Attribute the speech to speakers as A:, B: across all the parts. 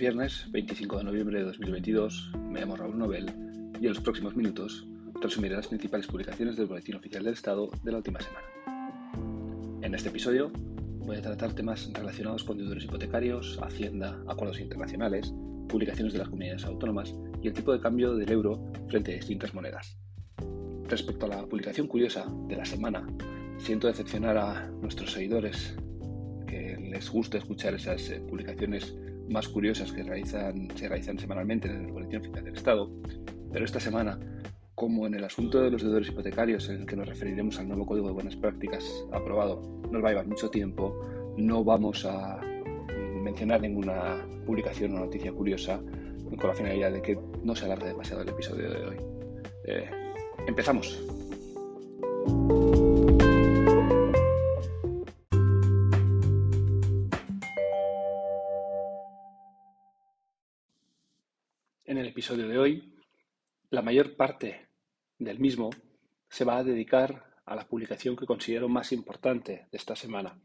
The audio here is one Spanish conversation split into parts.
A: viernes 25 de noviembre de 2022. Me llamo Raúl Nobel y en los próximos minutos resumiré las principales publicaciones del Boletín Oficial del Estado de la última semana. En este episodio voy a tratar temas relacionados con deudores hipotecarios, Hacienda, acuerdos internacionales, publicaciones de las comunidades autónomas y el tipo de cambio del euro frente a distintas monedas. Respecto a la publicación curiosa de la semana, siento decepcionar a nuestros seguidores que les gusta escuchar esas eh, publicaciones más curiosas que realizan, se realizan semanalmente en el Boletín Oficial del Estado, pero esta semana, como en el asunto de los deudores hipotecarios, en el que nos referiremos al nuevo Código de Buenas Prácticas aprobado, nos va a llevar mucho tiempo, no vamos a mencionar ninguna publicación o noticia curiosa con la finalidad de que no se alargue demasiado el episodio de hoy. Eh, empezamos. En el episodio de hoy, la mayor parte del mismo se va a dedicar a la publicación que considero más importante de esta semana,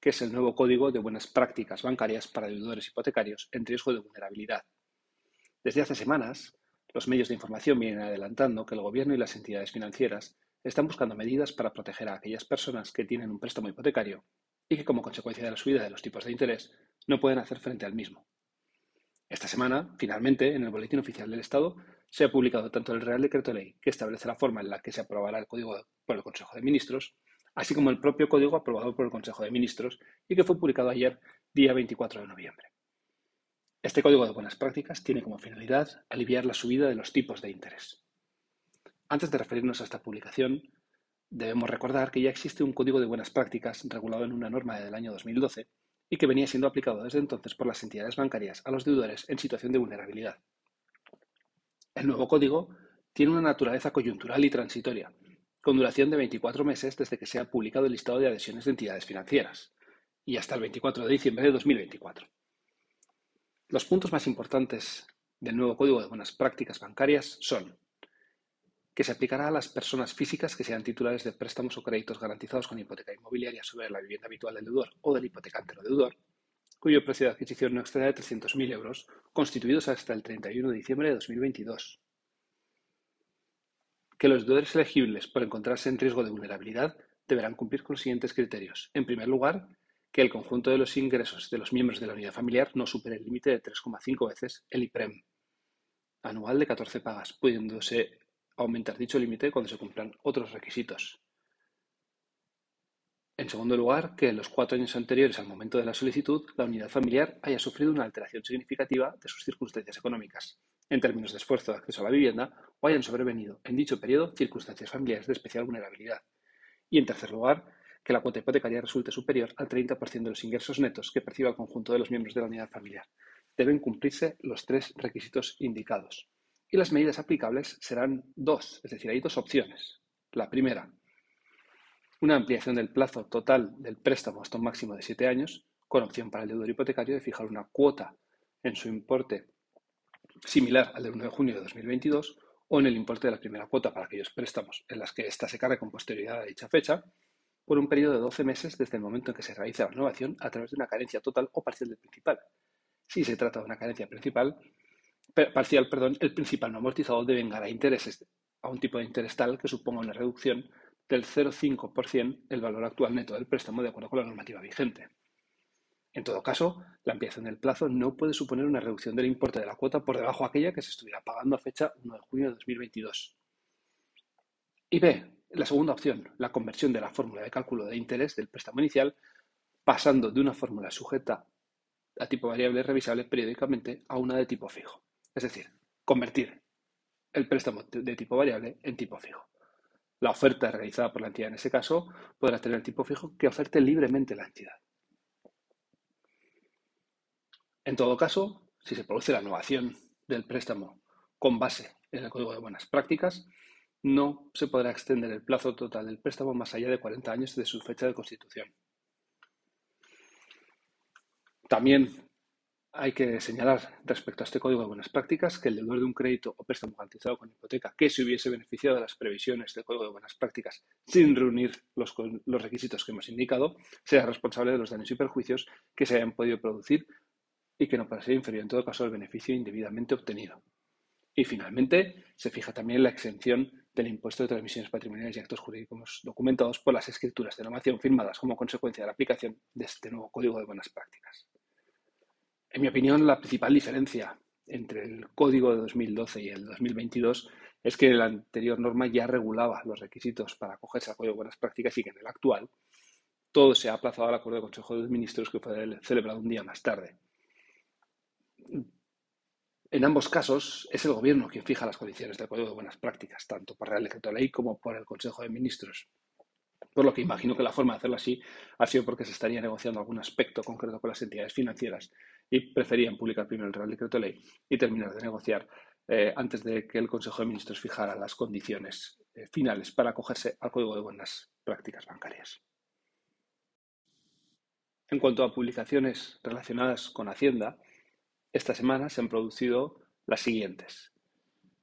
A: que es el nuevo Código de Buenas Prácticas Bancarias para Deudores Hipotecarios en riesgo de vulnerabilidad. Desde hace semanas, los medios de información vienen adelantando que el Gobierno y las entidades financieras están buscando medidas para proteger a aquellas personas que tienen un préstamo hipotecario y que, como consecuencia de la subida de los tipos de interés, no pueden hacer frente al mismo. Esta semana, finalmente, en el Boletín Oficial del Estado, se ha publicado tanto el Real Decreto Ley, que establece la forma en la que se aprobará el Código por el Consejo de Ministros, así como el propio Código aprobado por el Consejo de Ministros y que fue publicado ayer, día 24 de noviembre. Este Código de Buenas Prácticas tiene como finalidad aliviar la subida de los tipos de interés. Antes de referirnos a esta publicación, debemos recordar que ya existe un Código de Buenas Prácticas regulado en una norma del año 2012 y que venía siendo aplicado desde entonces por las entidades bancarias a los deudores en situación de vulnerabilidad. El nuevo código tiene una naturaleza coyuntural y transitoria, con duración de 24 meses desde que se ha publicado el listado de adhesiones de entidades financieras, y hasta el 24 de diciembre de 2024. Los puntos más importantes del nuevo Código de Buenas Prácticas Bancarias son que se aplicará a las personas físicas que sean titulares de préstamos o créditos garantizados con hipoteca inmobiliaria sobre la vivienda habitual del deudor o del hipotecante o deudor, cuyo precio de adquisición no exceda de 300.000 euros, constituidos hasta el 31 de diciembre de 2022. Que los deudores elegibles por encontrarse en riesgo de vulnerabilidad deberán cumplir con los siguientes criterios. En primer lugar, que el conjunto de los ingresos de los miembros de la unidad familiar no supere el límite de 3,5 veces el IPREM anual de 14 pagas, pudiéndose aumentar dicho límite cuando se cumplan otros requisitos. En segundo lugar, que en los cuatro años anteriores al momento de la solicitud, la unidad familiar haya sufrido una alteración significativa de sus circunstancias económicas, en términos de esfuerzo de acceso a la vivienda, o hayan sobrevenido en dicho periodo circunstancias familiares de especial vulnerabilidad. Y en tercer lugar, que la cuota hipotecaria resulte superior al 30% de los ingresos netos que perciba el conjunto de los miembros de la unidad familiar. Deben cumplirse los tres requisitos indicados. Y las medidas aplicables serán dos, es decir, hay dos opciones. La primera, una ampliación del plazo total del préstamo hasta un máximo de siete años, con opción para el deudor hipotecario de fijar una cuota en su importe similar al del 1 de junio de 2022 o en el importe de la primera cuota para aquellos préstamos en las que ésta se cargue con posterioridad a dicha fecha, por un periodo de 12 meses desde el momento en que se realiza la renovación a través de una carencia total o parcial del principal. Si se trata de una carencia principal, parcial, perdón, el principal no amortizado a intereses a un tipo de interés tal que suponga una reducción del 0,5% el valor actual neto del préstamo de acuerdo con la normativa vigente. En todo caso, la ampliación del plazo no puede suponer una reducción del importe de la cuota por debajo de aquella que se estuviera pagando a fecha 1 de junio de 2022. Y B, la segunda opción, la conversión de la fórmula de cálculo de interés del préstamo inicial, pasando de una fórmula sujeta a tipo variable revisable periódicamente a una de tipo fijo. Es decir, convertir el préstamo de tipo variable en tipo fijo. La oferta realizada por la entidad en ese caso podrá tener el tipo fijo que oferte libremente la entidad. En todo caso, si se produce la innovación del préstamo con base en el Código de Buenas Prácticas, no se podrá extender el plazo total del préstamo más allá de 40 años de su fecha de constitución. También hay que señalar respecto a este código de buenas prácticas que el deudor de un crédito o préstamo garantizado con hipoteca que se hubiese beneficiado de las previsiones del código de buenas prácticas sin reunir los, requisitos que hemos indicado será responsable de los daños y perjuicios que se hayan podido producir y que no pueda ser inferior en todo caso al beneficio indebidamente obtenido. Y finalmente, se fija también la exención del impuesto de transmisiones patrimoniales y actos jurídicos documentados por las escrituras de novación firmadas como consecuencia de la aplicación de este nuevo Código de Buenas Prácticas. En mi opinión, la principal diferencia entre el Código de 2012 y el 2022 es que la anterior norma ya regulaba los requisitos para acogerse al Código de Buenas Prácticas y que en el actual todo se ha aplazado al acuerdo del Consejo de Ministros que fue celebrado un día más tarde. En ambos casos es el Gobierno quien fija las condiciones del Código de Buenas Prácticas, tanto por Real Decreto de Ley como por el Consejo de Ministros. Por lo que imagino que la forma de hacerlo así ha sido porque se estaría negociando algún aspecto concreto con las entidades financieras y preferían publicar primero el Real Decreto de Ley y terminar de negociar eh, antes de que el Consejo de Ministros fijara las condiciones eh, finales para acogerse al Código de Buenas Prácticas Bancarias. En cuanto a publicaciones relacionadas con Hacienda, esta semana se han producido las siguientes.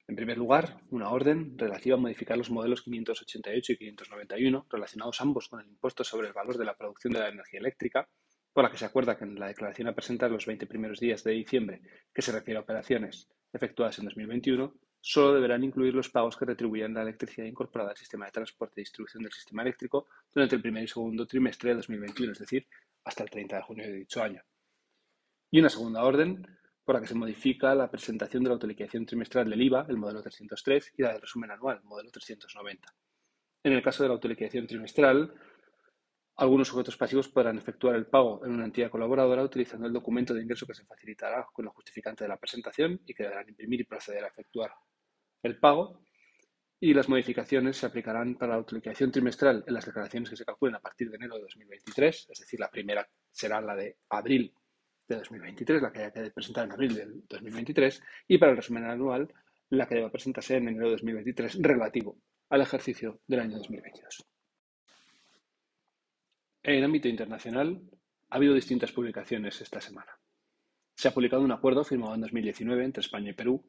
A: En primer lugar, una orden relativa a modificar los modelos 588 y 591, relacionados ambos con el impuesto sobre el valor de la producción de la energía eléctrica, por la que se acuerda que en la declaración a presentar los 20 primeros días de diciembre, que se refiere a operaciones efectuadas en 2021, solo deberán incluir los pagos que retribuyan la electricidad incorporada al sistema de transporte y distribución del sistema eléctrico durante el primer y segundo trimestre de 2021, es decir, hasta el 30 de junio de dicho año. Y una segunda orden por la que se modifica la presentación de la autoliquidación trimestral del IVA, el modelo 303, y la del resumen anual, el modelo 390. En el caso de la autoliquidación trimestral, algunos sujetos pasivos podrán efectuar el pago en una entidad colaboradora utilizando el documento de ingreso que se facilitará con el justificante de la presentación y que deberán imprimir y proceder a efectuar el pago. Y las modificaciones se aplicarán para la autoliquidación trimestral en las declaraciones que se calculen a partir de enero de 2023, es decir, la primera será la de abril de 2023, la que haya que presentar en abril del 2023, y para el resumen anual, la que deba presentarse en enero de 2023 relativo al ejercicio del año 2022. En el ámbito internacional, ha habido distintas publicaciones esta semana. Se ha publicado un acuerdo firmado en 2019 entre España y Perú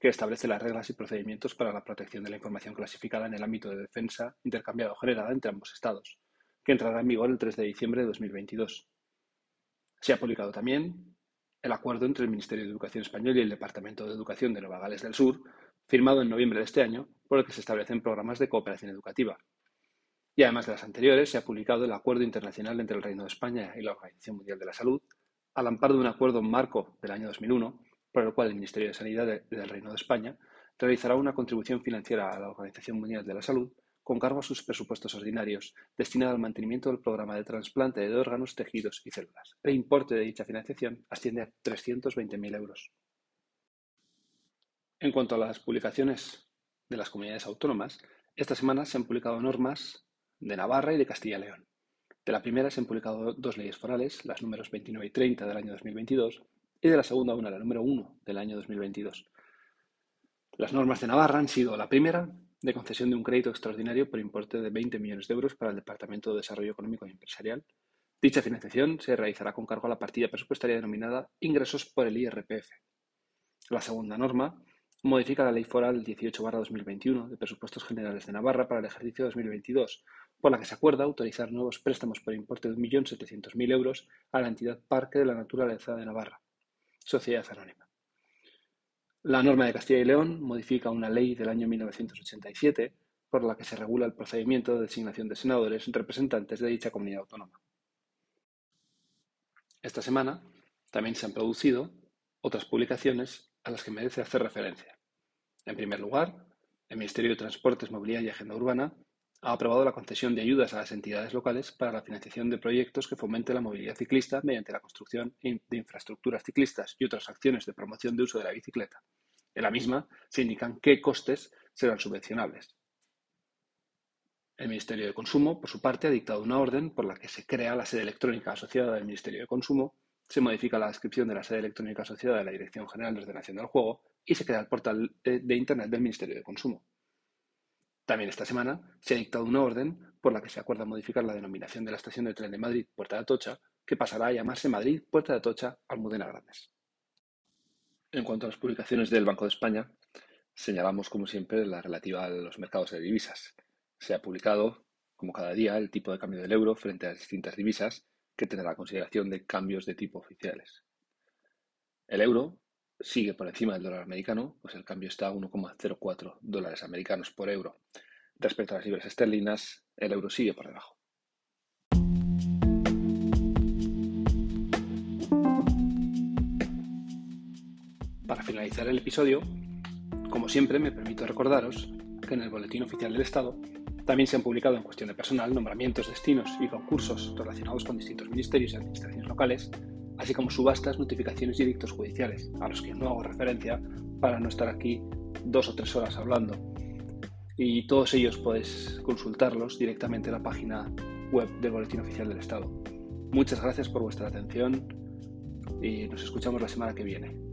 A: que establece las reglas y procedimientos para la protección de la información clasificada en el ámbito de defensa intercambiado o generada entre ambos Estados, que entrará en vigor el 3 de diciembre de 2022. Se ha publicado también el acuerdo entre el Ministerio de Educación español y el Departamento de Educación de Nueva Gales del Sur, firmado en noviembre de este año, por el que se establecen programas de cooperación educativa. Y además de las anteriores, se ha publicado el Acuerdo Internacional entre el Reino de España y la Organización Mundial de la Salud, al amparo de un acuerdo marco del año 2001, por el cual el Ministerio de Sanidad del Reino de España realizará una contribución financiera a la Organización Mundial de la Salud con cargo a sus presupuestos ordinarios, destinado al mantenimiento del programa de trasplante de órganos, tejidos y células. El importe de dicha financiación asciende a 320.000 euros. En cuanto a las publicaciones de las comunidades autónomas, esta semana se han publicado normas de Navarra y de Castilla y León. De la primera se han publicado dos leyes forales, las números 29 y 30 del año 2022, y de la segunda una, la número 1 del año 2022. Las normas de Navarra han sido la primera, de concesión de un crédito extraordinario por importe de 20 millones de euros para el Departamento de Desarrollo Económico y Empresarial. Dicha financiación se realizará con cargo a la partida presupuestaria denominada Ingresos por el IRPF. La segunda norma modifica la Ley Foral 18-2021 de Presupuestos Generales de Navarra para el ejercicio 2022, por la que se acuerda autorizar nuevos préstamos por importe de 1.700.000 euros a la entidad Parque de la Naturaleza de Navarra, Sociedad Anónima. La norma de Castilla y León modifica una ley del año 1987 por la que se regula el procedimiento de designación de senadores representantes de dicha comunidad autónoma. Esta semana también se han producido otras publicaciones a las que merece hacer referencia. En primer lugar, el Ministerio de Transportes, Movilidad y Agenda Urbana ha aprobado la concesión de ayudas a las entidades locales para la financiación de proyectos que fomenten la movilidad ciclista mediante la construcción de infraestructuras ciclistas y otras acciones de promoción de uso de la bicicleta. En la misma se indican qué costes serán subvencionables. El Ministerio de Consumo, por su parte, ha dictado una orden por la que se crea la sede electrónica asociada del Ministerio de Consumo, se modifica la descripción de la sede electrónica asociada de la Dirección General de Ordenación del Juego y se crea el portal de Internet del Ministerio de Consumo. También esta semana se ha dictado una orden por la que se acuerda modificar la denominación de la estación de tren de Madrid Puerta de Atocha, que pasará a llamarse Madrid Puerta de Atocha Almudena Grandes. En cuanto a las publicaciones del Banco de España, señalamos como siempre la relativa a los mercados de divisas. Se ha publicado, como cada día, el tipo de cambio del euro frente a las distintas divisas que tendrá la consideración de cambios de tipo oficiales. El euro sigue por encima del dólar americano, pues el cambio está a 1,04 dólares americanos por euro. Respecto a las libras esterlinas, el euro sigue por debajo. Para finalizar el episodio, como siempre me permito recordaros que en el Boletín Oficial del Estado también se han publicado en cuestión de personal nombramientos, destinos y concursos relacionados con distintos ministerios y administraciones locales, así como subastas, notificaciones y edictos judiciales, a los que no hago referencia para no estar aquí dos o tres horas hablando. Y todos ellos podéis consultarlos directamente en la página web del Boletín Oficial del Estado. Muchas gracias por vuestra atención y nos escuchamos la semana que viene.